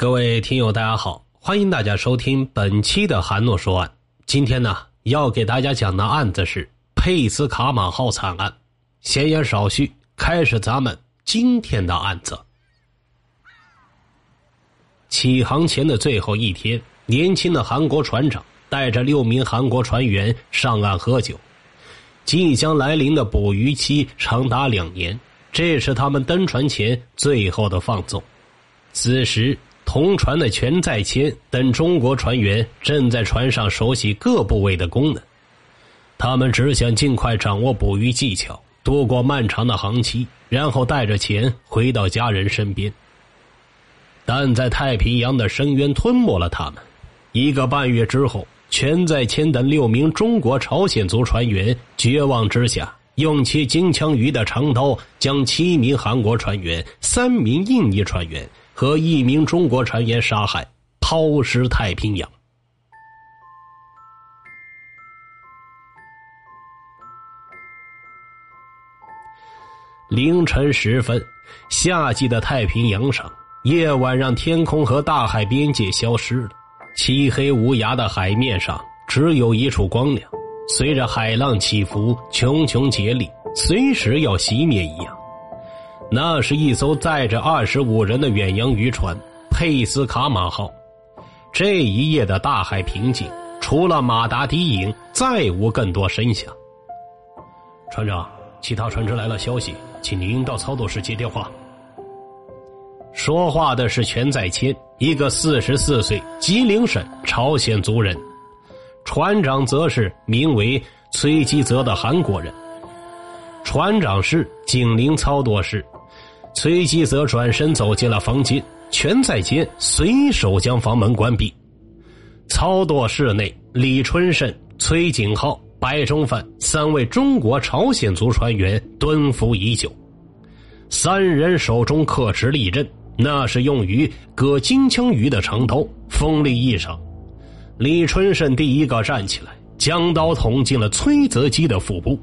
各位听友，大家好，欢迎大家收听本期的韩诺说案。今天呢，要给大家讲的案子是佩斯卡马号惨案。闲言少叙，开始咱们今天的案子。起航前的最后一天，年轻的韩国船长带着六名韩国船员上岸喝酒。即将来临的捕鱼期长达两年，这是他们登船前最后的放纵。此时。同船的全在谦等中国船员正在船上熟悉各部位的功能，他们只想尽快掌握捕鱼技巧，度过漫长的航期，然后带着钱回到家人身边。但在太平洋的深渊吞没了他们。一个半月之后，全在谦等六名中国朝鲜族船员绝望之下，用切金枪鱼的长刀将七名韩国船员、三名印尼船员。和一名中国船员杀害，抛尸太平洋。凌晨时分，夏季的太平洋上，夜晚让天空和大海边界消失了，漆黑无涯的海面上只有一处光亮，随着海浪起伏，茕茕孑立，随时要熄灭一样。那是一艘载着二十五人的远洋渔船“佩斯卡马号”。这一夜的大海平静，除了马达低吟，再无更多声响。船长，其他船只来了消息，请您到操作室接电话。说话的是全在谦，一个四十四岁吉林省朝鲜族人，船长则是名为崔基泽的韩国人。船长室警铃操作室。崔基泽转身走进了房间，全在坚随手将房门关闭。操作室内，李春胜、崔景浩、白中范三位中国朝鲜族船员蹲伏已久，三人手中刻持利刃，那是用于割金枪鱼的长刀，锋利异常。李春胜第一个站起来，将刀捅进了崔泽基的腹部，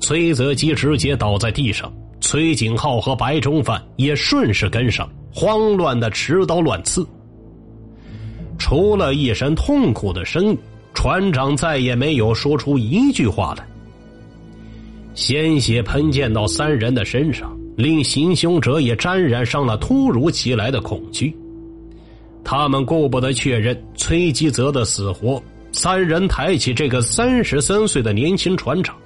崔泽基直接倒在地上。崔景浩和白中范也顺势跟上，慌乱的持刀乱刺。除了一声痛苦的声音，船长再也没有说出一句话来。鲜血喷溅到三人的身上，令行凶者也沾染上了突如其来的恐惧。他们顾不得确认崔基泽的死活，三人抬起这个三十三岁的年轻船长。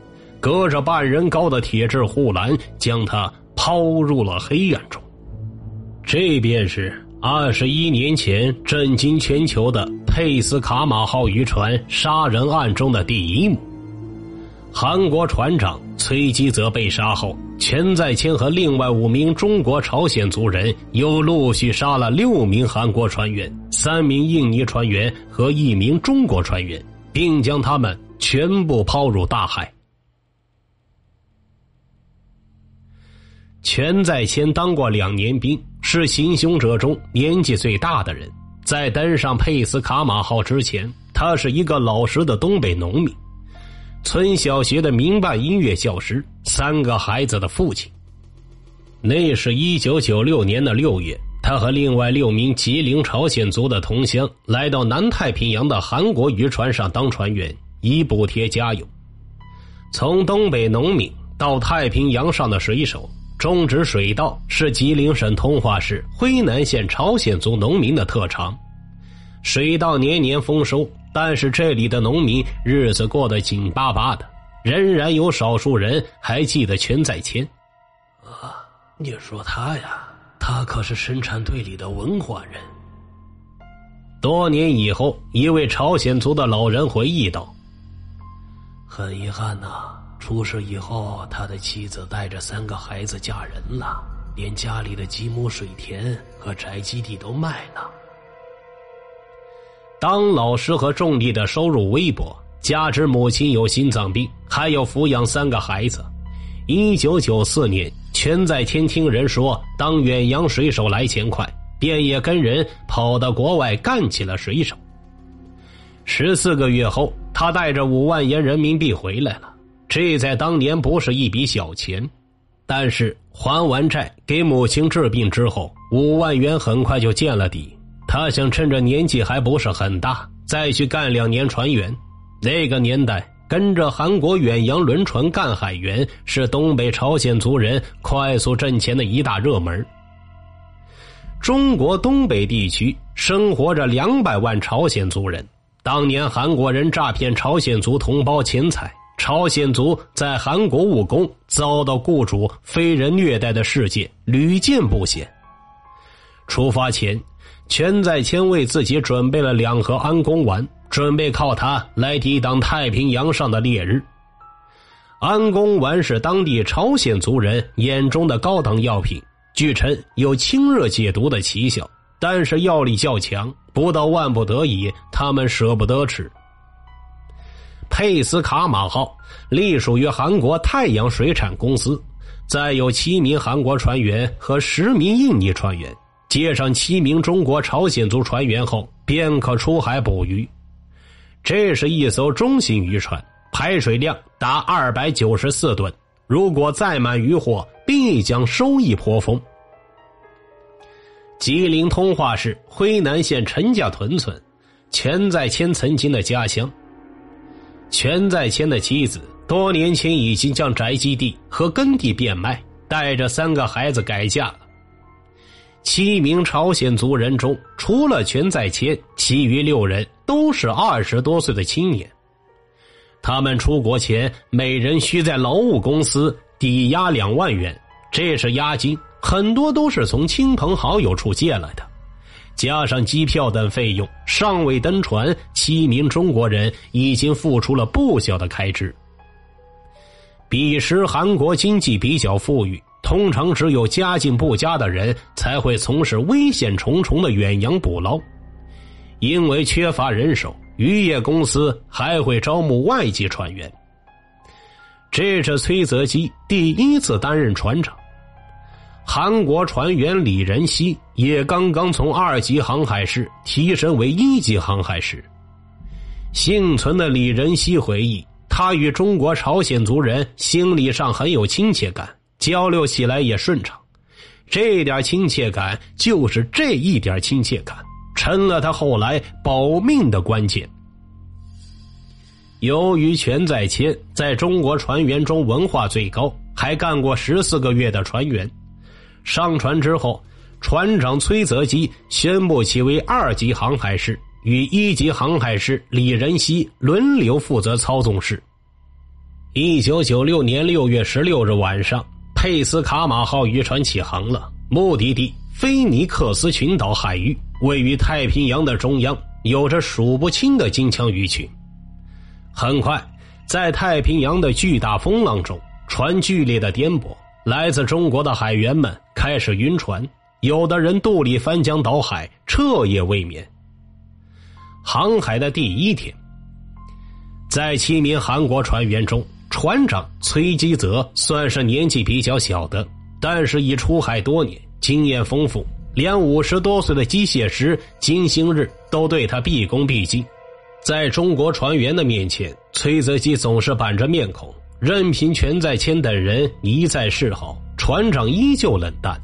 隔着半人高的铁质护栏，将他抛入了黑暗中。这便是二十一年前震惊全球的佩斯卡马号渔船杀人案中的第一幕。韩国船长崔基泽被杀后，全在谦和另外五名中国朝鲜族人又陆续杀了六名韩国船员、三名印尼船员和一名中国船员，并将他们全部抛入大海。全在先当过两年兵，是行凶者中年纪最大的人。在登上佩斯卡马号之前，他是一个老实的东北农民，村小学的民办音乐教师，三个孩子的父亲。那是一九九六年的六月，他和另外六名吉林朝鲜族的同乡来到南太平洋的韩国渔船上当船员，以补贴家用。从东北农民到太平洋上的水手。种植水稻是吉林省通化市辉南县朝鲜族农民的特长，水稻年年丰收，但是这里的农民日子过得紧巴巴的，仍然有少数人还记得全在谦。啊，你说他呀，他可是生产队里的文化人。多年以后，一位朝鲜族的老人回忆道：“很遗憾呐。”出事以后，他的妻子带着三个孩子嫁人了，连家里的几亩水田和宅基地都卖了。当老师和种地的收入微薄，加之母亲有心脏病，还要抚养三个孩子。一九九四年，全在天听人说当远洋水手来钱快，便也跟人跑到国外干起了水手。十四个月后，他带着五万元人民币回来了。这在当年不是一笔小钱，但是还完债、给母亲治病之后，五万元很快就见了底。他想趁着年纪还不是很大，再去干两年船员。那个年代，跟着韩国远洋轮船干海员是东北朝鲜族人快速挣钱的一大热门。中国东北地区生活着两百万朝鲜族人。当年韩国人诈骗朝鲜族同胞钱财，朝鲜族在韩国务工，遭到雇主非人虐待的事件屡见不鲜。出发前，全在谦为自己准备了两盒安宫丸，准备靠它来抵挡太平洋上的烈日。安宫丸是当地朝鲜族人眼中的高档药品，据称有清热解毒的奇效。但是药力较强，不到万不得已，他们舍不得吃。佩斯卡马号隶属于韩国太阳水产公司，载有七名韩国船员和十名印尼船员，接上七名中国朝鲜族船员后，便可出海捕鱼。这是一艘中型渔船，排水量达二百九十四吨，如果载满渔获，必将收益颇丰。吉林通化市辉南县陈家屯村，钱在谦曾经的家乡。全在谦的妻子多年前已经将宅基地和耕地变卖，带着三个孩子改嫁了。七名朝鲜族人中，除了全在谦，其余六人都是二十多岁的青年。他们出国前，每人需在劳务公司抵押两万元，这是押金。很多都是从亲朋好友处借来的，加上机票等费用，尚未登船，七名中国人已经付出了不小的开支。彼时韩国经济比较富裕，通常只有家境不佳的人才会从事危险重重的远洋捕捞，因为缺乏人手，渔业公司还会招募外籍船员。这是崔泽基第一次担任船长。韩国船员李仁熙也刚刚从二级航海士提升为一级航海士。幸存的李仁熙回忆，他与中国朝鲜族人心理上很有亲切感，交流起来也顺畅。这点亲切感，就是这一点亲切感，成了他后来保命的关键。由于全在谦在中国船员中文化最高，还干过十四个月的船员。上船之后，船长崔泽基宣布其为二级航海师，与一级航海师李仁熙轮流负责操纵室。一九九六年六月十六日晚上，佩斯卡马号渔船起航了，目的地菲尼克斯群岛海域，位于太平洋的中央，有着数不清的金枪鱼群。很快，在太平洋的巨大风浪中，船剧烈的颠簸。来自中国的海员们开始晕船，有的人肚里翻江倒海，彻夜未眠。航海的第一天，在七名韩国船员中，船长崔基泽算是年纪比较小的，但是已出海多年，经验丰富，连五十多岁的机械师金星日都对他毕恭毕敬。在中国船员的面前，崔泽基总是板着面孔。任凭全在谦等人一再示好，船长依旧冷淡。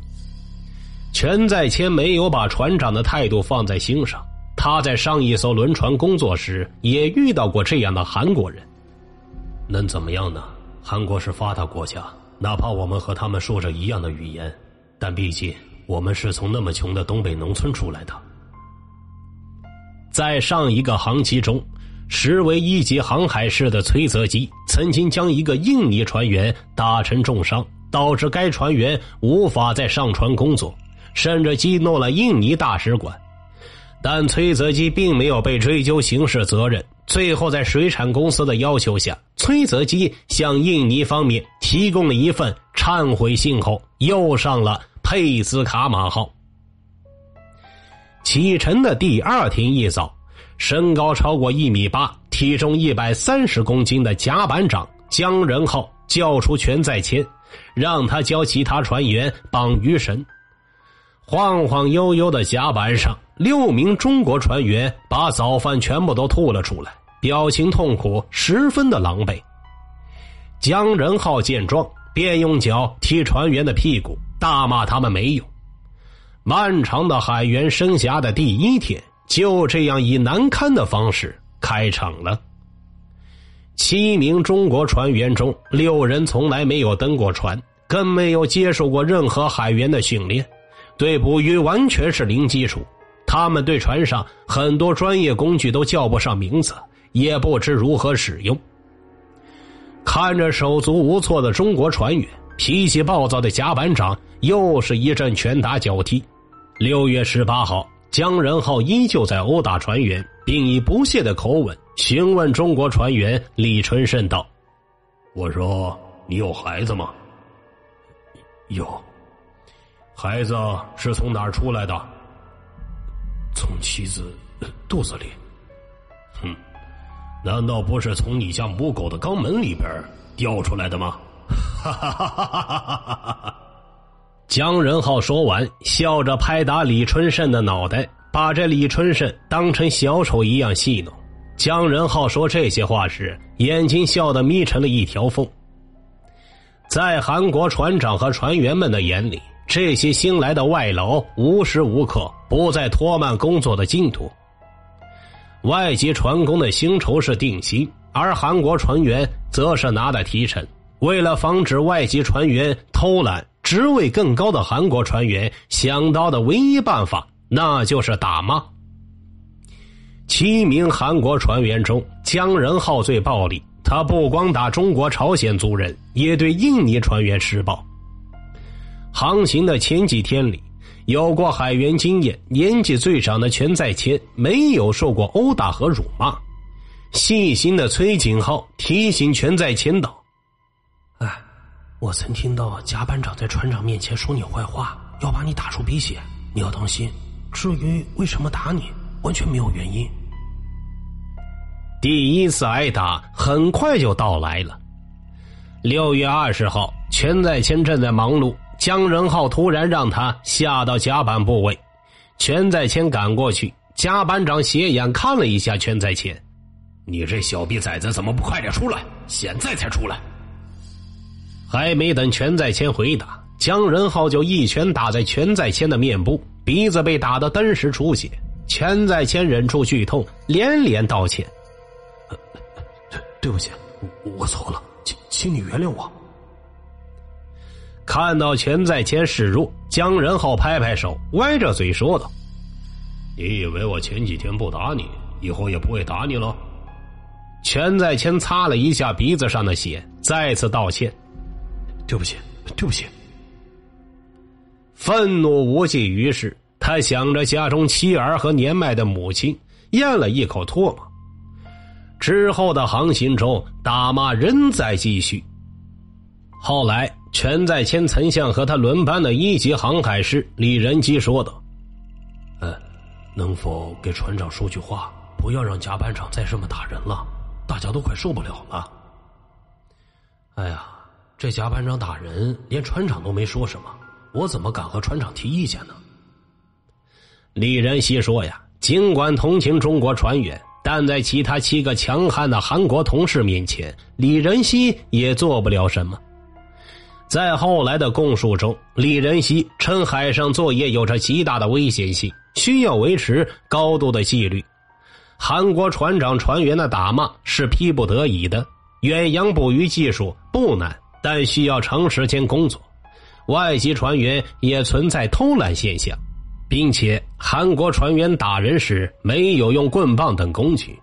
全在谦没有把船长的态度放在心上。他在上一艘轮船工作时也遇到过这样的韩国人。能怎么样呢？韩国是发达国家，哪怕我们和他们说着一样的语言，但毕竟我们是从那么穷的东北农村出来的。在上一个航期中。实为一级航海士的崔泽基，曾经将一个印尼船员打成重伤，导致该船员无法再上船工作，甚至激怒了印尼大使馆。但崔泽基并没有被追究刑事责任。最后，在水产公司的要求下，崔泽基向印尼方面提供了一份忏悔信后，又上了佩斯卡马号。启程的第二天一早。身高超过一米八、体重一百三十公斤的甲板长江仁浩叫出全在谦，让他教其他船员绑鱼绳。晃晃悠悠的甲板上，六名中国船员把早饭全部都吐了出来，表情痛苦，十分的狼狈。江仁浩见状，便用脚踢船员的屁股，大骂他们没用。漫长的海员生涯的第一天，就这样以难堪的方式开场了。七名中国船员中，六人从来没有登过船，更没有接受过任何海员的训练，对捕鱼完全是零基础。他们对船上很多专业工具都叫不上名字，也不知如何使用。看着手足无措的中国船员，脾气暴躁的甲板长又是一阵拳打脚踢。六月十八号，江仁浩依旧在殴打船员，并以不屑的口吻询问中国船员李春盛道：“我说，你有孩子吗？有。孩子是从哪儿出来的？从妻子肚子里。哼。”难道不是从你家母狗的肛门里边掉出来的吗？哈哈哈哈哈哈！姜仁浩说完，笑着拍打李春盛的脑袋，把这李春盛当成小丑一样戏弄。姜仁浩说这些话时，眼睛笑得眯成了一条缝。在韩国船长和船员们的眼里，这些新来的外劳无时无刻不在拖慢工作的进度。外籍船工的薪酬是定薪，而韩国船员则是拿的提成。为了防止外籍船员偷懒，职位更高的韩国船员想到的唯一办法，那就是打骂。七名韩国船员中，姜仁浩最暴力，他不光打中国朝鲜族人，也对印尼船员施暴。航行的前几天里。有过海员经验、年纪最长的全在谦没有受过殴打和辱骂。细心的崔景浩提醒全在谦道：“，我曾听到甲班长在船长面前说你坏话，要把你打出鼻血，你要当心。至于为什么打你，完全没有原因。”第一次挨打很快就到来了。六月二十号，全在谦正在忙碌。姜仁浩突然让他下到甲板部位，全在谦赶过去。甲板长斜眼看了一下全在谦：“你这小逼崽子怎么不快点出来？现在才出来！”还没等全在谦回答，江仁浩就一拳打在全在谦的面部，鼻子被打得登时出血。全在谦忍住剧痛，连连道歉：“对 对不起，我错了，请请你原谅我。”看到全在谦示弱，江仁浩拍拍手，歪着嘴说道：“你以为我前几天不打你，以后也不会打你了？”全在谦擦了一下鼻子上的血，再次道歉：“对不起，对不起。”愤怒无济于事，他想着家中妻儿和年迈的母亲，咽了一口唾沫。之后的航行中，打骂仍在继续。后来。全在谦曾向和他轮班的一级航海师李仁基说道：“呃，能否给船长说句话，不要让甲板长再这么打人了？大家都快受不了了。”哎呀，这甲板长打人，连船长都没说什么，我怎么敢和船长提意见呢？李仁熙说：“呀，尽管同情中国船员，但在其他七个强悍的韩国同事面前，李仁熙也做不了什么。”在后来的供述中，李仁熙称海上作业有着极大的危险性，需要维持高度的纪律。韩国船长船员的打骂是逼不得已的。远洋捕鱼技术不难，但需要长时间工作。外籍船员也存在偷懒现象，并且韩国船员打人时没有用棍棒等工具。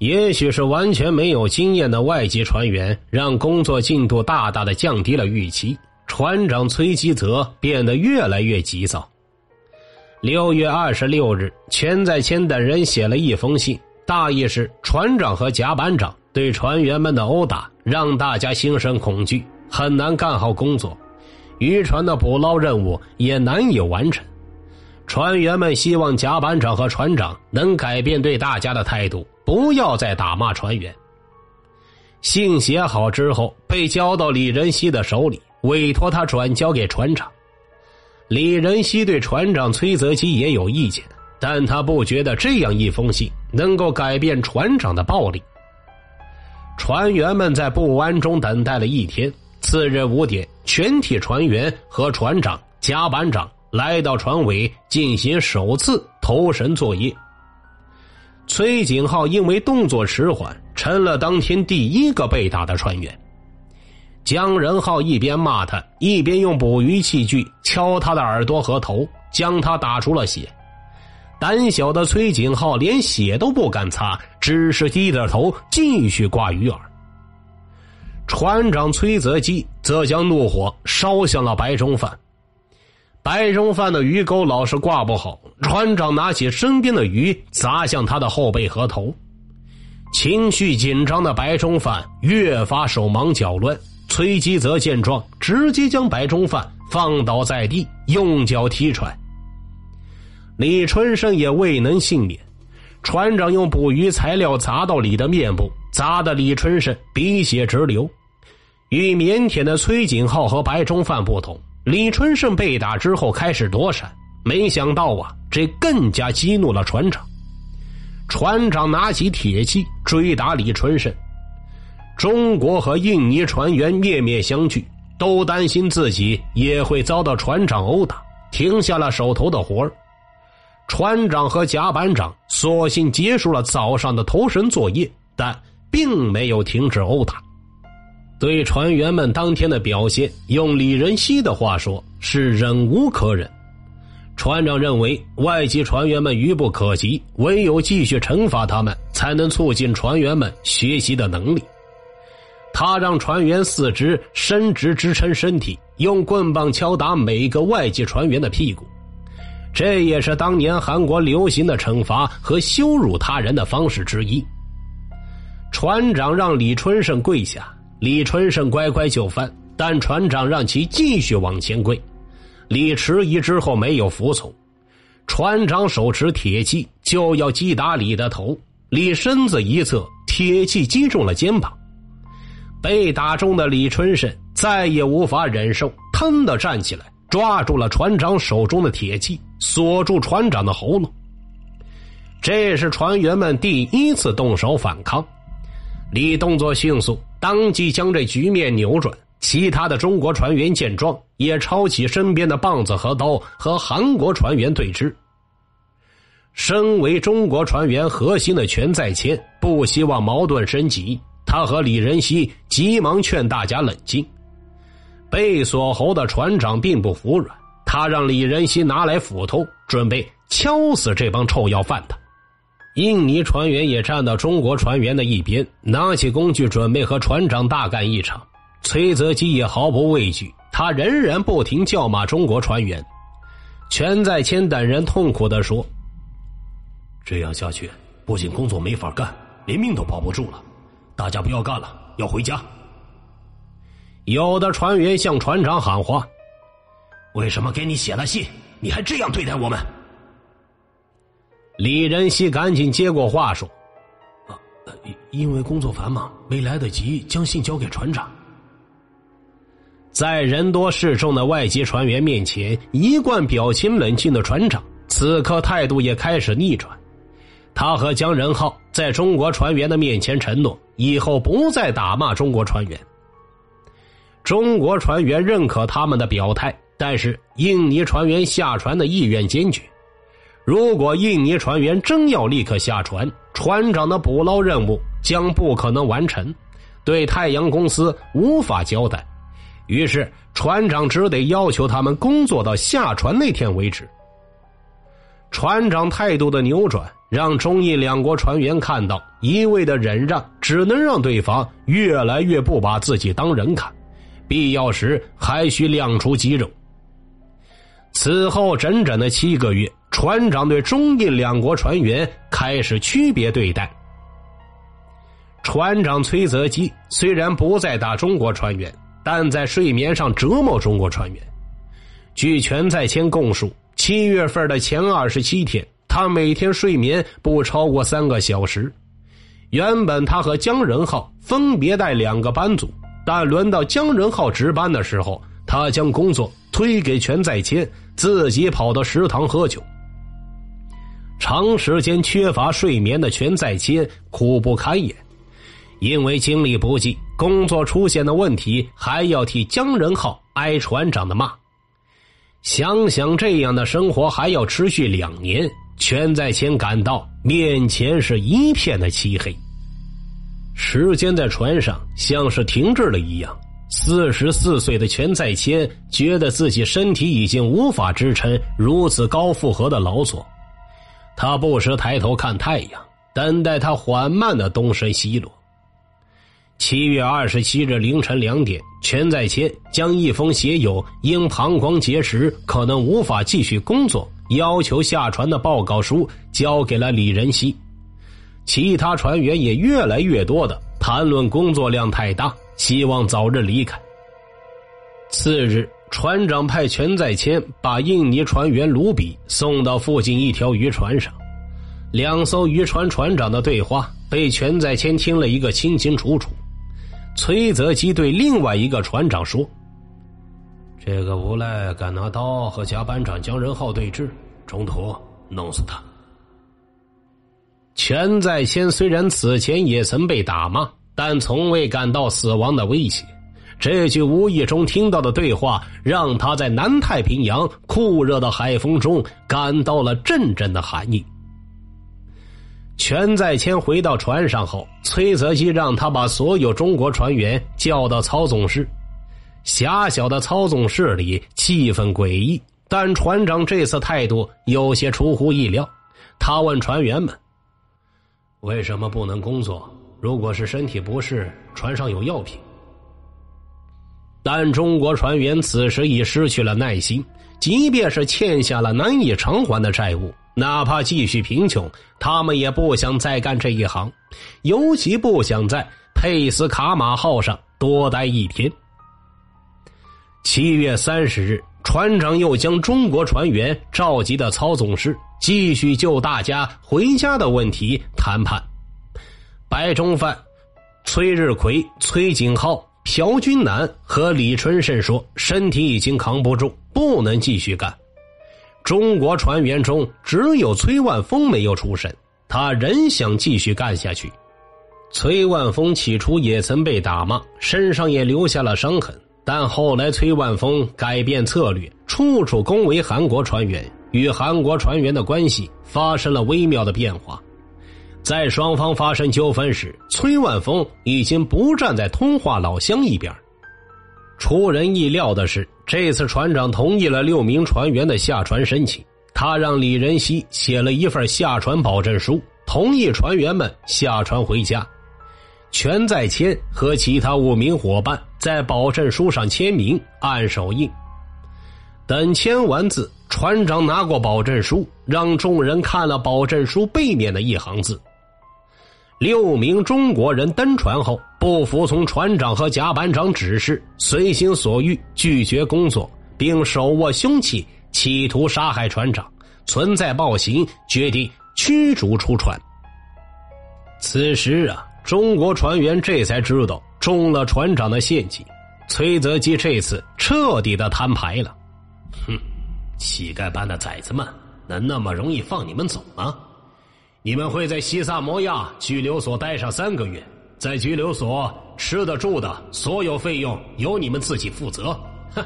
也许是完全没有经验的外籍船员，让工作进度大大的降低了预期。船长崔基泽变得越来越急躁。六月二十六日，全在谦等人写了一封信，大意是船长和甲板长对船员们的殴打，让大家心生恐惧，很难干好工作，渔船的捕捞任务也难以完成。船员们希望甲板长和船长能改变对大家的态度。不要再打骂船员。信写好之后，被交到李仁熙的手里，委托他转交给船长。李仁熙对船长崔泽基也有意见，但他不觉得这样一封信能够改变船长的暴力。船员们在不安中等待了一天。次日五点，全体船员和船长、甲板长来到船尾进行首次投绳作业。崔景浩因为动作迟缓，成了当天第一个被打的船员。姜仁浩一边骂他，一边用捕鱼器具敲他的耳朵和头，将他打出了血。胆小的崔景浩连血都不敢擦，只是低着头继续挂鱼饵。船长崔泽基则将怒火烧向了白中范。白中范的鱼钩老是挂不好，船长拿起身边的鱼砸向他的后背和头。情绪紧张的白中范越发手忙脚乱。崔基则见状，直接将白中范放倒在地，用脚踢船。李春生也未能幸免，船长用捕鱼材料砸到李的面部，砸得李春生鼻血直流。与腼腆的崔景浩和白中范不同。李春盛被打之后开始躲闪，没想到啊，这更加激怒了船长。船长拿起铁器追打李春盛。中国和印尼船员面面相觑，都担心自己也会遭到船长殴打，停下了手头的活儿。船长和甲板长索性结束了早上的投绳作业，但并没有停止殴打。对船员们当天的表现，用李仁熙的话说是忍无可忍。船长认为外籍船员们愚不可及，唯有继续惩罚他们，才能促进船员们学习的能力。他让船员四肢伸直支撑身体，用棍棒敲打每个外籍船员的屁股，这也是当年韩国流行的惩罚和羞辱他人的方式之一。船长让李春盛跪下。李春盛乖乖就范，但船长让其继续往前跪。李迟疑之后没有服从，船长手持铁器就要击打李的头。李身子一侧，铁器击中了肩膀。被打中的李春盛再也无法忍受，腾的站起来，抓住了船长手中的铁器，锁住船长的喉咙。这是船员们第一次动手反抗。李动作迅速。当即将这局面扭转。其他的中国船员见状，也抄起身边的棒子和刀，和韩国船员对峙。身为中国船员核心的全在谦不希望矛盾升级，他和李仁熙急忙劝大家冷静。被锁喉的船长并不服软，他让李仁熙拿来斧头，准备敲死这帮臭要饭的。印尼船员也站到中国船员的一边，拿起工具准备和船长大干一场。崔泽基也毫不畏惧，他仍然不停叫骂中国船员。全在谦等人痛苦的说：“这样下去，不仅工作没法干，连命都保不住了。大家不要干了，要回家。”有的船员向船长喊话：“为什么给你写了信，你还这样对待我们？”李仁熙赶紧接过话说：“啊，因为工作繁忙，没来得及将信交给船长。”在人多势众的外籍船员面前，一贯表情冷静的船长此刻态度也开始逆转。他和江仁浩在中国船员的面前承诺，以后不再打骂中国船员。中国船员认可他们的表态，但是印尼船员下船的意愿坚决。如果印尼船员真要立刻下船，船长的捕捞任务将不可能完成，对太阳公司无法交代。于是，船长只得要求他们工作到下船那天为止。船长态度的扭转，让中印两国船员看到，一味的忍让只能让对方越来越不把自己当人看，必要时还需亮出肌肉。此后整整的七个月。船长对中印两国船员开始区别对待。船长崔泽基虽然不再打中国船员，但在睡眠上折磨中国船员。据全在谦供述，七月份的前二十七天，他每天睡眠不超过三个小时。原本他和姜仁浩分别带两个班组，但轮到姜仁浩值班的时候，他将工作推给全在谦，自己跑到食堂喝酒。长时间缺乏睡眠的全在谦苦不堪言，因为精力不济，工作出现的问题还要替姜仁浩挨船长的骂。想想这样的生活还要持续两年，全在前感到面前是一片的漆黑。时间在船上像是停滞了一样。四十四岁的全在谦觉得自己身体已经无法支撑如此高负荷的劳作，他不时抬头看太阳，等待它缓慢的东升西落。七月二十七日凌晨两点，全在谦将一封写有因膀胱结石可能无法继续工作，要求下船的报告书交给了李仁熙。其他船员也越来越多的谈论工作量太大。希望早日离开。次日，船长派全在谦把印尼船员卢比送到附近一条渔船上。两艘渔船船长的对话被全在谦听了一个清清楚楚。崔泽基对另外一个船长说：“这个无赖敢拿刀和甲板长江仁浩对峙，中途弄死他。”全在谦虽然此前也曾被打骂。但从未感到死亡的威胁。这句无意中听到的对话，让他在南太平洋酷热的海风中感到了阵阵的寒意。全在谦回到船上后，崔泽基让他把所有中国船员叫到操纵室。狭小的操纵室里气氛诡异，但船长这次态度有些出乎意料。他问船员们：“为什么不能工作？”如果是身体不适，船上有药品。但中国船员此时已失去了耐心，即便是欠下了难以偿还的债务，哪怕继续贫穷，他们也不想再干这一行，尤其不想在佩斯卡马号上多待一天。七月三十日，船长又将中国船员召集到操纵室，继续就大家回家的问题谈判。白中范、崔日奎、崔景浩、朴军南和李春盛说：“身体已经扛不住，不能继续干。”中国船员中只有崔万峰没有出声，他仍想继续干下去。崔万峰起初也曾被打骂，身上也留下了伤痕，但后来崔万峰改变策略，处处恭维韩国船员，与韩国船员的关系发生了微妙的变化。在双方发生纠纷时，崔万峰已经不站在通化老乡一边。出人意料的是，这次船长同意了六名船员的下船申请。他让李仁熙写了一份下船保证书，同意船员们下船回家。全在谦和其他五名伙伴在保证书上签名，按手印。等签完字，船长拿过保证书，让众人看了保证书背面的一行字。六名中国人登船后，不服从船长和甲板长指示，随心所欲拒绝工作，并手握凶器，企图杀害船长，存在暴行，决定驱逐出船。此时啊，中国船员这才知道中了船长的陷阱，崔泽基这次彻底的摊牌了。哼，乞丐般的崽子们，能那么容易放你们走吗？你们会在西萨摩亚拘留所待上三个月，在拘留所吃的住的所有费用由你们自己负责。哼，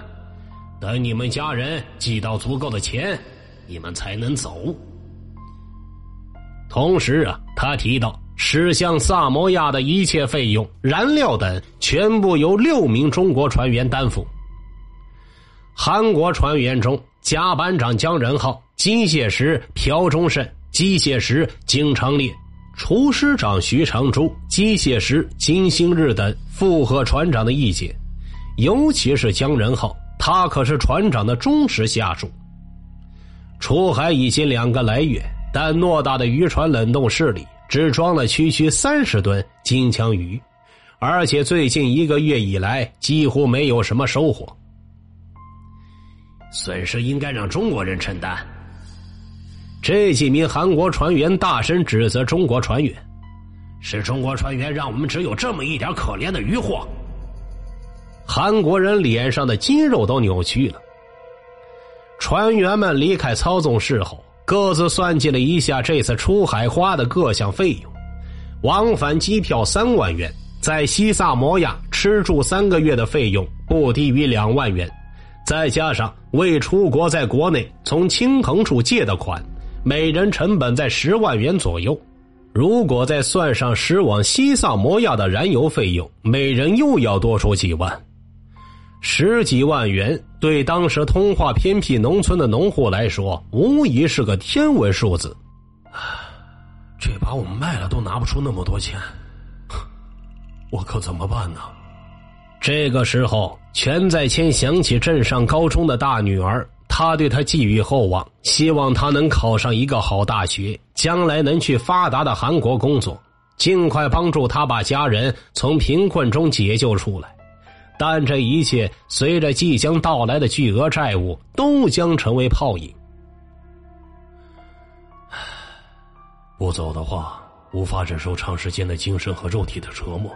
等你们家人寄到足够的钱，你们才能走。同时啊，他提到驶向萨摩亚的一切费用、燃料等，全部由六名中国船员担负。韩国船员中，甲板长姜仁浩、机械师朴忠胜。机械师金昌烈、厨师长徐长珠、机械师金星日等附和船长的意见，尤其是姜仁浩，他可是船长的忠实下属。出海已经两个来月，但偌大的渔船冷冻室里只装了区区三十吨金枪鱼，而且最近一个月以来几乎没有什么收获。损失应该让中国人承担。这几名韩国船员大声指责中国船员：“是中国船员让我们只有这么一点可怜的渔获。”韩国人脸上的肌肉都扭曲了。船员们离开操纵室后，各自算计了一下这次出海花的各项费用：往返机票三万元，在西萨摩亚吃住三个月的费用不低于两万元，再加上为出国在国内从青藤处借的款，每人成本在十万元左右。如果再算上驶往西萨摩亚的燃油费用，每人又要多出几万。十几万元对当时通化偏僻农村的农户来说，无疑是个天文数字。这把我们卖了都拿不出那么多钱，我可怎么办呢？这个时候，全在谦想起镇上高中的大女儿，他对她寄予厚望，希望她能考上一个好大学，将来能去发达的韩国工作，尽快帮助他把家人从贫困中解救出来。但这一切随着即将到来的巨额债务，都将成为泡影。不走的话，无法忍受长时间的精神和肉体的折磨；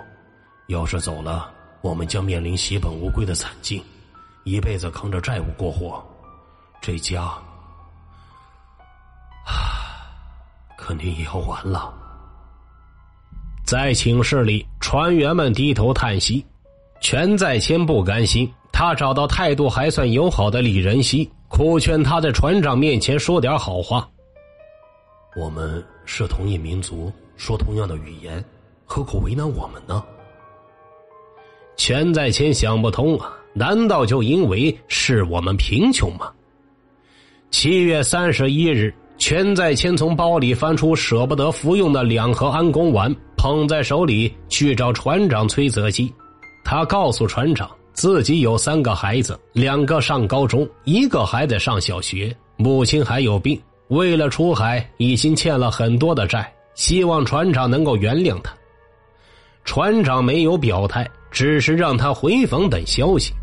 要是走了，我们将面临血本无归的惨境，一辈子扛着债务过活，这家啊，肯定也要完了。在寝室里，船员们低头叹息。全在谦不甘心，他找到态度还算友好的李仁熙，苦劝他在船长面前说点好话。我们是同一民族，说同样的语言，何苦为难我们呢？全在谦想不通啊，难道就因为是我们贫穷吗？七月三十一日，全在谦从包里翻出舍不得服用的两盒安宫丸，捧在手里去找船长崔泽基。他告诉船长，自己有三个孩子，两个上高中，一个还在上小学，母亲还有病，为了出海已经欠了很多的债，希望船长能够原谅他。船长没有表态，只是让他回房等消息。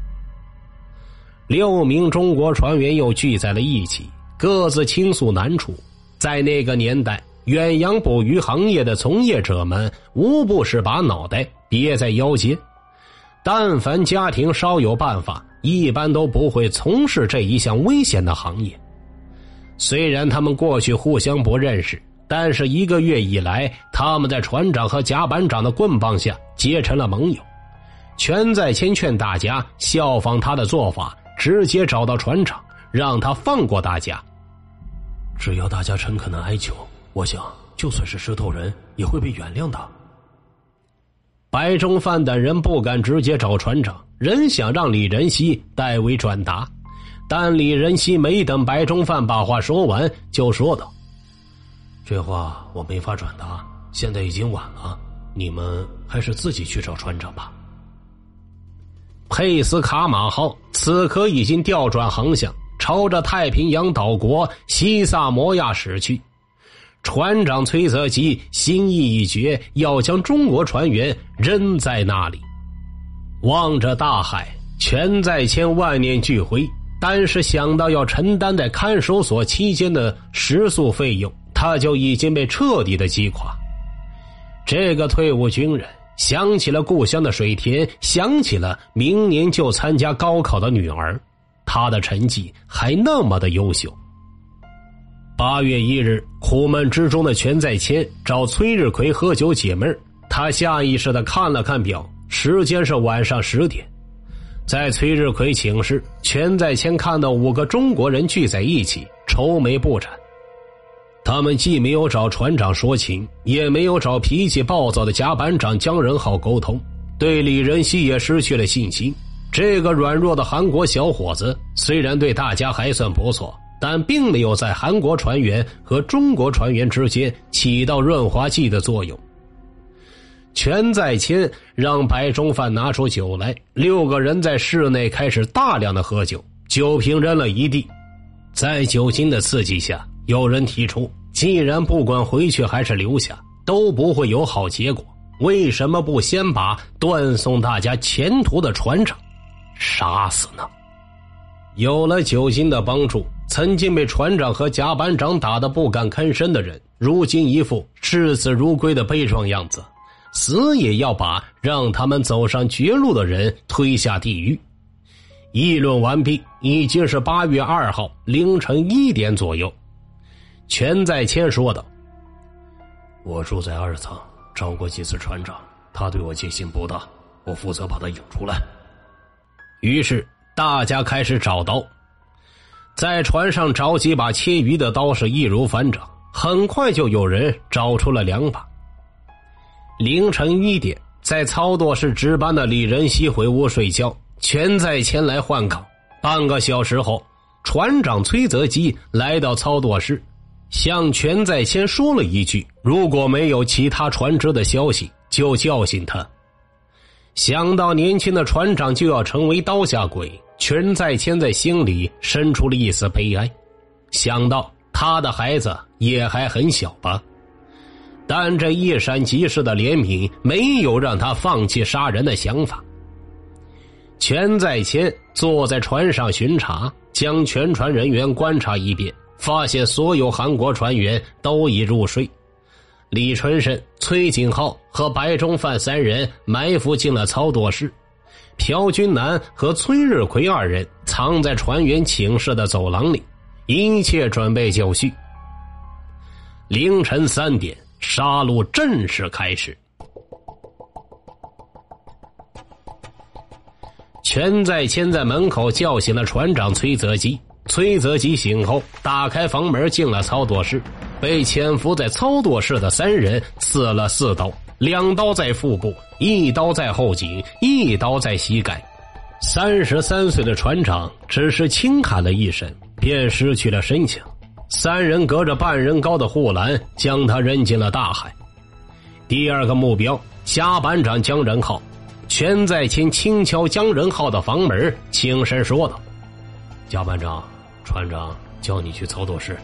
六名中国船员又聚在了一起，各自倾诉难处。在那个年代，远洋捕鱼行业的从业者们无不是把脑袋别在腰间。但凡家庭稍有办法，一般都不会从事这一项危险的行业。虽然他们过去互相不认识，但是一个月以来，他们在船长和甲板长的棍棒下结成了盟友。全在谦劝大家效仿他的做法，直接找到船长，让他放过大家。只要大家诚恳的哀求，我想就算是石头人也会被原谅的。白中范等人不敢直接找船长，仍想让李仁熙代为转达，但李仁熙没等白中范把话说完，就说道：“这话我没法转达，现在已经晚了，你们还是自己去找船长吧。”佩斯卡马号此刻已经调转航向，朝着太平洋岛国西萨摩亚驶去。船长崔泽基心意已决，要将中国船员扔在那里。望着大海，全在千万念俱灰。但是想到要承担在看守所期间的食宿费用，他就已经被彻底的击垮。这个退伍军人想起了故乡的水田，想起了明年就参加高考的女儿，他的成绩还那么的优秀。八月一日，苦闷之中的全在谦找崔日奎喝酒解闷他下意识的看了看表，时间是晚上十点。在崔日奎寝室，全在谦看到五个中国人聚在一起，愁眉不展。他们既没有找船长说情，也没有找脾气暴躁的甲板长姜仁浩沟通，对李仁熙也失去了信心。这个软弱的韩国小伙子，虽然对大家还算不错。但并没有在韩国船员和中国船员之间起到润滑剂的作用。全在谦让白中范拿出酒来，六个人在室内开始大量的喝酒，酒瓶扔了一地。在酒精的刺激下，有人提出：既然不管回去还是留下都不会有好结果，为什么不先把断送大家前途的船长杀死呢？有了酒精的帮助。曾经被船长和甲板长打得不敢吭声的人，如今一副视死如归的悲壮样子，死也要把让他们走上绝路的人推下地狱。议论完毕，已经是八月二号凌晨一点左右。全在谦说道：“我住在二层，找过几次船长，他对我戒心不大，我负责把他引出来。”于是。大家开始找刀，在船上找几把切鱼的刀是易如反掌，很快就有人找出了两把。凌晨一点，在操作室值班的李仁熙回屋睡觉，全在前来换岗。半个小时后，船长崔泽基来到操作室，向全在前说了一句：“如果没有其他船只的消息，就叫醒他。”想到年轻的船长就要成为刀下鬼，全在谦在心里生出了一丝悲哀。想到他的孩子也还很小吧，但这一闪即逝的怜悯没有让他放弃杀人的想法。全在谦坐在船上巡查，将全船人员观察一遍，发现所有韩国船员都已入睡。李春生、崔景浩和白中范三人埋伏进了操作室，朴军南和崔日奎二人藏在船员寝室的走廊里，一切准备就绪。凌晨三点，杀戮正式开始。全在谦在门口叫醒了船长崔泽基。崔泽基醒后，打开房门进了操作室，被潜伏在操作室的三人刺了四刀，两刀在腹部，一刀在后颈，一刀在膝盖。三十三岁的船长只是轻喊了一声，便失去了声响。三人隔着半人高的护栏将他扔进了大海。第二个目标，甲班长江仁浩。全在前轻敲江仁浩的房门，轻声说道：“甲班长。”船长叫你去操作室。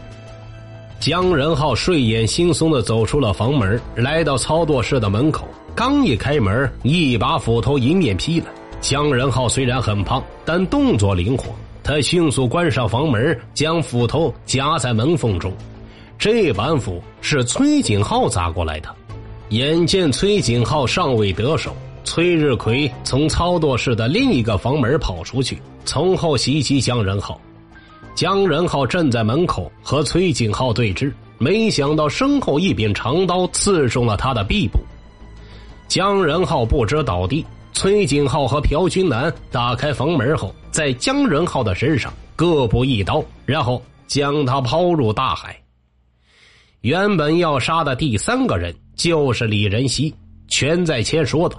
江仁浩睡眼惺忪的走出了房门，来到操作室的门口。刚一开门，一把斧头迎面劈来。江仁浩虽然很胖，但动作灵活。他迅速关上房门，将斧头夹在门缝中。这板斧是崔景浩砸过来的。眼见崔景浩尚未得手，崔日奎从操作室的另一个房门跑出去，从后袭击江仁浩。江仁浩站在门口和崔景浩对峙，没想到身后一柄长刀刺中了他的臂部。江仁浩不知倒地，崔景浩和朴军南打开房门后，在江仁浩的身上各补一刀，然后将他抛入大海。原本要杀的第三个人就是李仁熙，全在前说道：“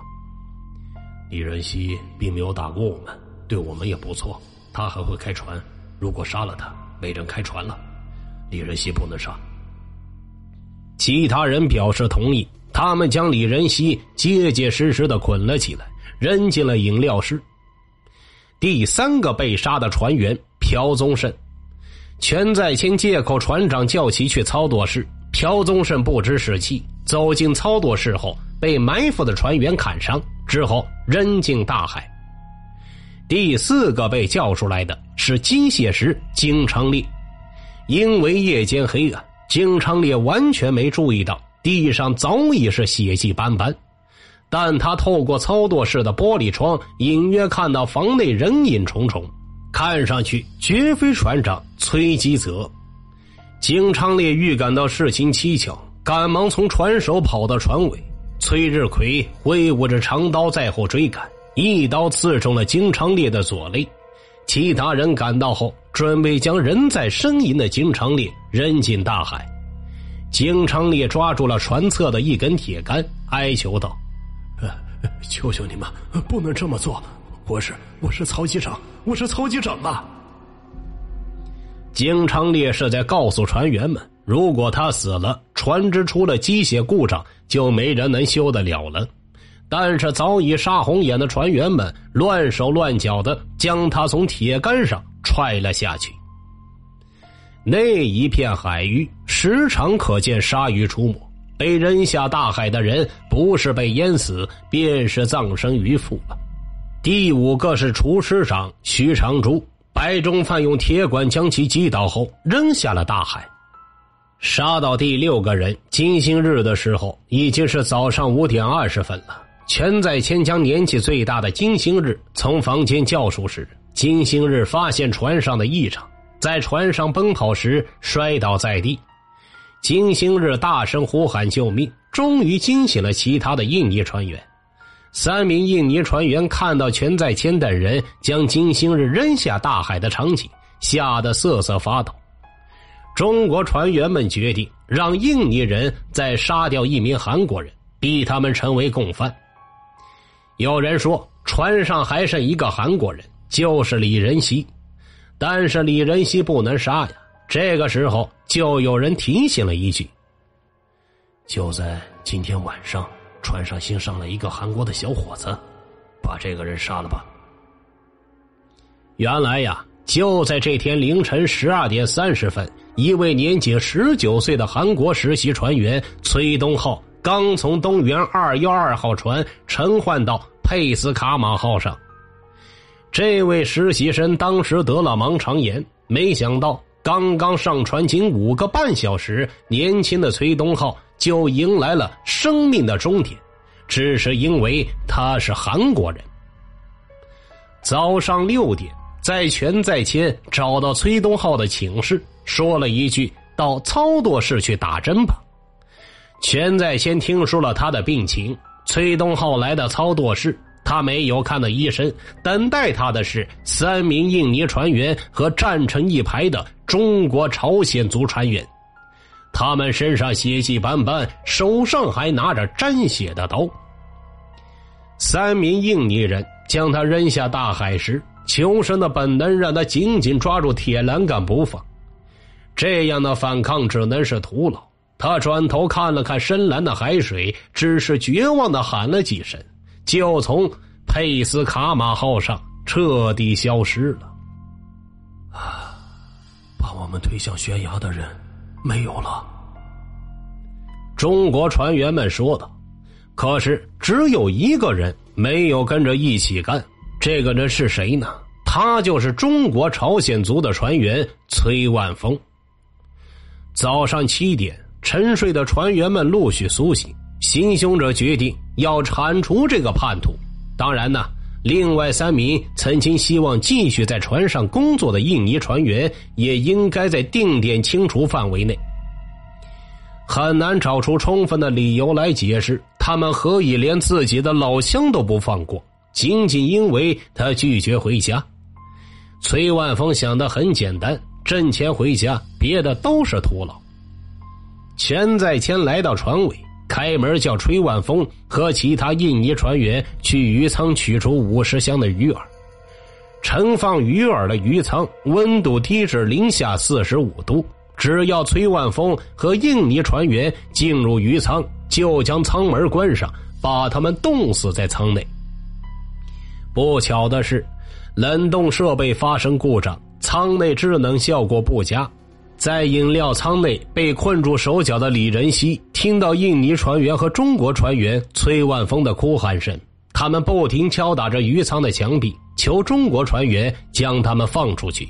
李仁熙并没有打过我们，对我们也不错，他还会开船。”如果杀了他，没人开船了。李仁熙不能杀。其他人表示同意，他们将李仁熙结结实实的捆了起来，扔进了饮料室。第三个被杀的船员朴宗盛，全在清借口船长叫其去操作室，朴宗盛不知是气，走进操作室后被埋伏的船员砍伤，之后扔进大海。第四个被叫出来的是机械师金昌烈，因为夜间黑暗，金昌烈完全没注意到地上早已是血迹斑斑，但他透过操作室的玻璃窗，隐约看到房内人影重重，看上去绝非船长崔基泽。金昌烈预感到事情蹊跷，赶忙从船首跑到船尾，崔日奎挥舞着长刀在后追赶。一刀刺中了金昌烈的左肋，其他人赶到后，准备将仍在呻吟的金昌烈扔进大海。金昌烈抓住了船侧的一根铁杆，哀求道：“求求你们，不能这么做！我是我是曹机长，我是曹机长啊！”金昌烈是在告诉船员们，如果他死了，船只出了机械故障，就没人能修得了了。但是早已杀红眼的船员们乱手乱脚的将他从铁杆上踹了下去。那一片海域时常可见鲨鱼出没，被扔下大海的人不是被淹死，便是葬身鱼腹了。第五个是厨师长徐长珠，白中范用铁管将其击倒后扔下了大海。杀到第六个人金星日的时候，已经是早上五点二十分了。全在千将年纪最大的金星日从房间叫出时，金星日发现船上的异常，在船上奔跑时摔倒在地。金星日大声呼喊救命，终于惊醒了其他的印尼船员。三名印尼船员看到全在谦等人将金星日扔下大海的场景，吓得瑟瑟发抖。中国船员们决定让印尼人再杀掉一名韩国人，逼他们成为共犯。有人说，船上还剩一个韩国人，就是李仁熙，但是李仁熙不能杀呀。这个时候，就有人提醒了一句：“就在今天晚上，船上新上了一个韩国的小伙子，把这个人杀了吧。”原来呀，就在这天凌晨十二点三十分，一位年仅十九岁的韩国实习船员崔东浩刚从东源二幺二号船乘换到佩斯卡马号上。这位实习生当时得了盲肠炎，没想到。刚刚上船仅五个半小时，年轻的崔东浩就迎来了生命的终点，只是因为他是韩国人。早上六点，在全在谦找到崔东浩的寝室，说了一句：“到操作室去打针吧。”全在谦听说了他的病情，崔东浩来到操作室。他没有看到医生，等待他的是三名印尼船员和站成一排的中国朝鲜族船员，他们身上血迹斑斑，手上还拿着沾血的刀。三名印尼人将他扔下大海时，求生的本能让他紧紧抓住铁栏杆不放，这样的反抗只能是徒劳。他转头看了看深蓝的海水，只是绝望的喊了几声。就从佩斯卡马号上彻底消失了。啊，把我们推向悬崖的人没有了。中国船员们说道。可是只有一个人没有跟着一起干，这个人是谁呢？他就是中国朝鲜族的船员崔万峰。早上七点，沉睡的船员们陆续苏醒。行凶者决定要铲除这个叛徒。当然呢，另外三名曾经希望继续在船上工作的印尼船员也应该在定点清除范围内。很难找出充分的理由来解释他们何以连自己的老乡都不放过，仅仅因为他拒绝回家。崔万峰想的很简单：挣钱回家，别的都是徒劳。钱在谦来到船尾。开门叫崔万峰和其他印尼船员去鱼舱取出五十箱的鱼饵。盛放鱼饵的鱼舱温度低至零下四十五度，只要崔万峰和印尼船员进入鱼舱，就将舱门关上，把他们冻死在舱内。不巧的是，冷冻设备发生故障，舱内制冷效果不佳。在饮料舱内被困住手脚的李仁熙，听到印尼船员和中国船员崔万峰的哭喊声，他们不停敲打着鱼舱的墙壁，求中国船员将他们放出去。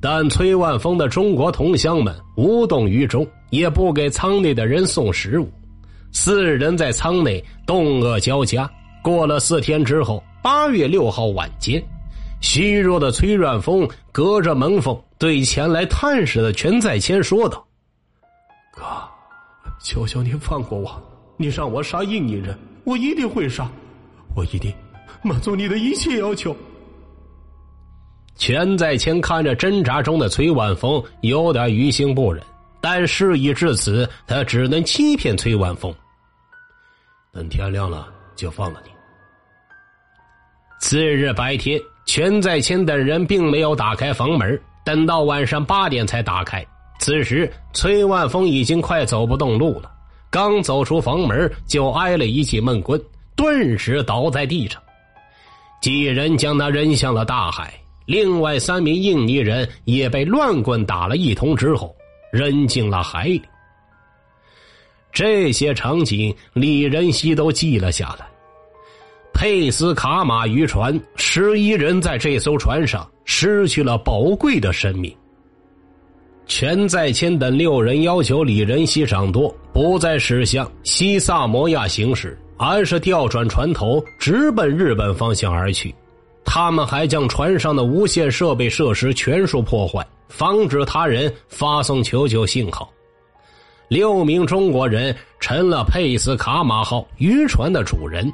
但崔万峰的中国同乡们无动于衷，也不给舱内的人送食物。四人在舱内冻饿交加。过了四天之后，八月六号晚间。虚弱的崔远峰隔着门缝对前来探视的全在谦说道：“哥，求求您放过我！你让我杀印尼人，我一定会杀，我一定满足你的一切要求。”全在谦看着挣扎中的崔万峰，有点于心不忍，但事已至此，他只能欺骗崔万峰。等天亮了就放了你。次日白天。全在谦等人并没有打开房门，等到晚上八点才打开。此时，崔万峰已经快走不动路了，刚走出房门就挨了一记闷棍，顿时倒在地上。几人将他扔向了大海，另外三名印尼人也被乱棍打了一通之后，扔进了海里。这些场景，李仁熙都记了下来。佩斯卡马渔船，十一人在这艘船上失去了宝贵的生命。全在谦等六人要求李仁熙掌舵，不再驶向西萨摩亚行驶，而是调转船头，直奔日本方向而去。他们还将船上的无线设备设施全数破坏，防止他人发送求救信号。六名中国人成了佩斯卡马号渔船的主人。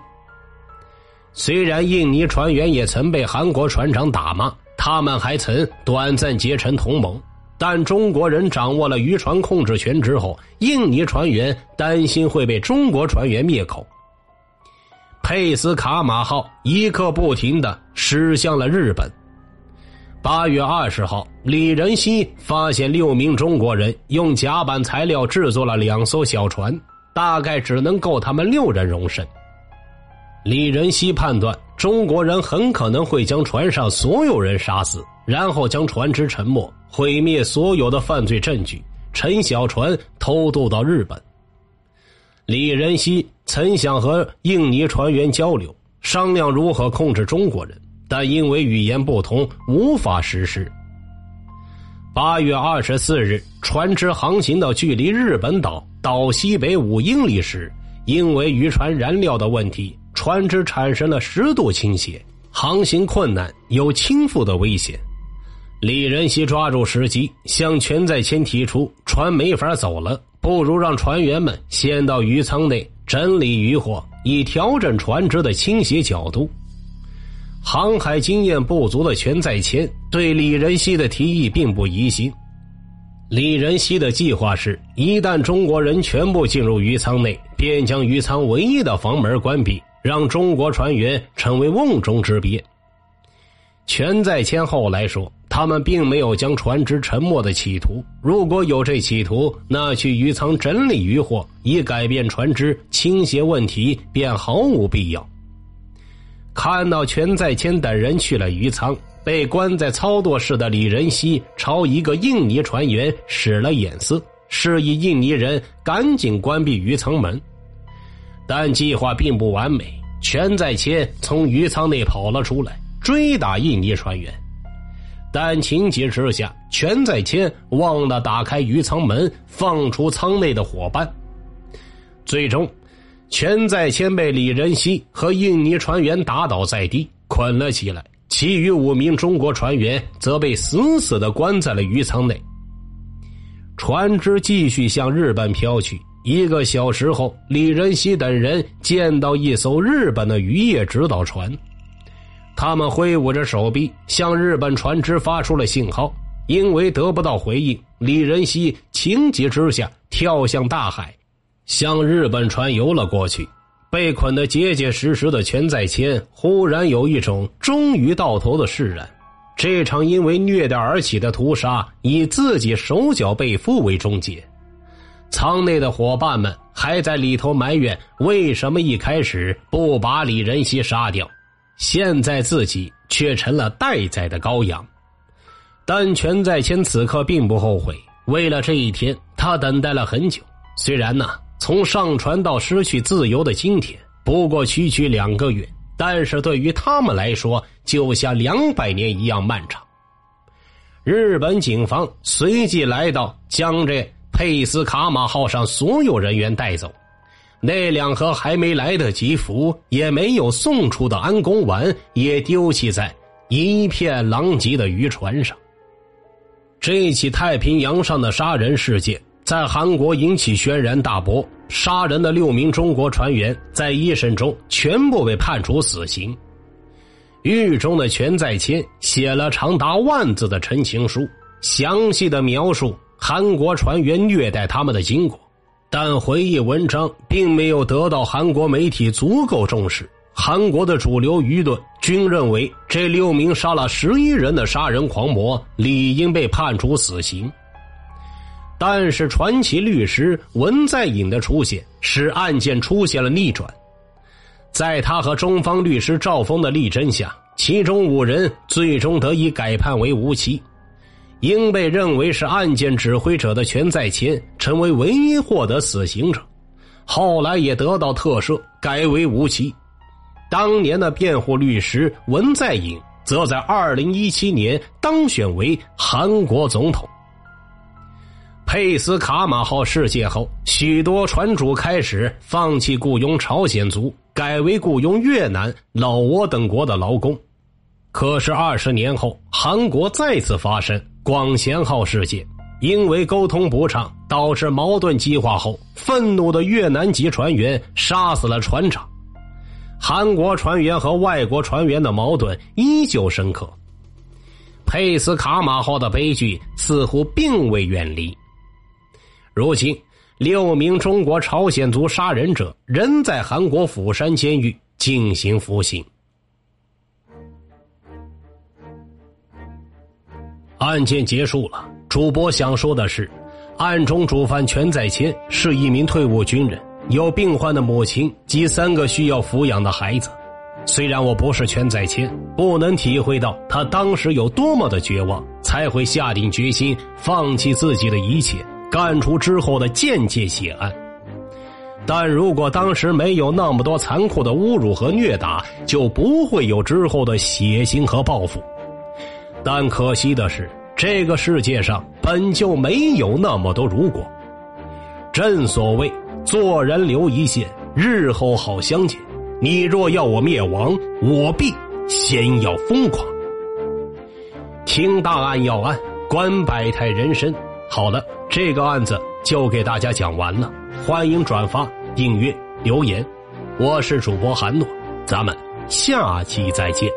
虽然印尼船员也曾被韩国船长打骂，他们还曾短暂结成同盟，但中国人掌握了渔船控制权之后，印尼船员担心会被中国船员灭口。佩斯卡马号一刻不停的驶向了日本。八月二十号，李仁熙发现六名中国人用甲板材料制作了两艘小船，大概只能够他们六人容身。李仁熙判断，中国人很可能会将船上所有人杀死，然后将船只沉没，毁灭所有的犯罪证据，乘小船偷渡到日本。李仁熙曾想和印尼船员交流，商量如何控制中国人，但因为语言不通，无法实施。八月二十四日，船只航行到距离日本岛岛西北五英里时，因为渔船燃料的问题。船只产生了十度倾斜，航行困难，有倾覆的危险。李仁熙抓住时机，向全在谦提出：船没法走了，不如让船员们先到鱼舱内整理渔货，以调整船只的倾斜角度。航海经验不足的全在谦对李仁熙的提议并不疑心。李仁熙的计划是，一旦中国人全部进入鱼舱内，便将鱼舱唯一的房门关闭。让中国船员成为瓮中之鳖。全在谦后来说，他们并没有将船只沉没的企图。如果有这企图，那去渔舱整理渔货以改变船只倾斜问题便毫无必要。看到全在谦等人去了渔舱，被关在操作室的李仁熙朝一个印尼船员使了眼色，示意印尼人赶紧关闭鱼舱门。但计划并不完美，全在谦从鱼舱内跑了出来，追打印尼船员。但情急之下，全在谦忘了打开鱼舱门，放出舱内的伙伴。最终，全在谦被李仁熙和印尼船员打倒在地，捆了起来。其余五名中国船员则被死死的关在了鱼舱内。船只继续向日本飘去。一个小时后，李仁熙等人见到一艘日本的渔业指导船，他们挥舞着手臂向日本船只发出了信号。因为得不到回应，李仁熙情急之下跳向大海，向日本船游了过去。被捆得结结实实的全在谦忽然有一种终于到头的释然。这场因为虐待而起的屠杀，以自己手脚被缚为终结。舱内的伙伴们还在里头埋怨，为什么一开始不把李仁熙杀掉，现在自己却成了待宰的羔羊。但全在谦此刻并不后悔，为了这一天，他等待了很久。虽然呢，从上船到失去自由的今天不过区区两个月，但是对于他们来说，就像两百年一样漫长。日本警方随即来到将这。佩斯卡马号上所有人员带走，那两盒还没来得及服也没有送出的安宫丸也丢弃在一片狼藉的渔船上。这起太平洋上的杀人事件在韩国引起轩然大波，杀人的六名中国船员在一审中全部被判处死刑。狱中的全在谦写了长达万字的陈情书，详细的描述。韩国船员虐待他们的经过，但回忆文章并没有得到韩国媒体足够重视。韩国的主流舆论均认为，这六名杀了十一人的杀人狂魔理应被判处死刑。但是，传奇律师文在寅的出现使案件出现了逆转。在他和中方律师赵峰的力争下，其中五人最终得以改判为无期。应被认为是案件指挥者的全在谦成为唯一获得死刑者，后来也得到特赦，改为无期。当年的辩护律师文在寅则在二零一七年当选为韩国总统。佩斯卡马号事件后，许多船主开始放弃雇佣朝鲜族，改为雇佣越南、老挝等国的劳工。可是二十年后，韩国再次发生。广贤号事件，因为沟通不畅导致矛盾激化后，愤怒的越南籍船员杀死了船长。韩国船员和外国船员的矛盾依旧深刻。佩斯卡马号的悲剧似乎并未远离。如今，六名中国朝鲜族杀人者仍在韩国釜山监狱进行服刑。案件结束了。主播想说的是，案中主犯全在谦是一名退伍军人，有病患的母亲及三个需要抚养的孩子。虽然我不是全在谦，不能体会到他当时有多么的绝望，才会下定决心放弃自己的一切，干出之后的间接血案。但如果当时没有那么多残酷的侮辱和虐打，就不会有之后的血腥和报复。但可惜的是，这个世界上本就没有那么多如果。正所谓做人留一线，日后好相见。你若要我灭亡，我必先要疯狂。听大案要案，观百态人生。好了，这个案子就给大家讲完了。欢迎转发、订阅、留言。我是主播韩诺，咱们下期再见。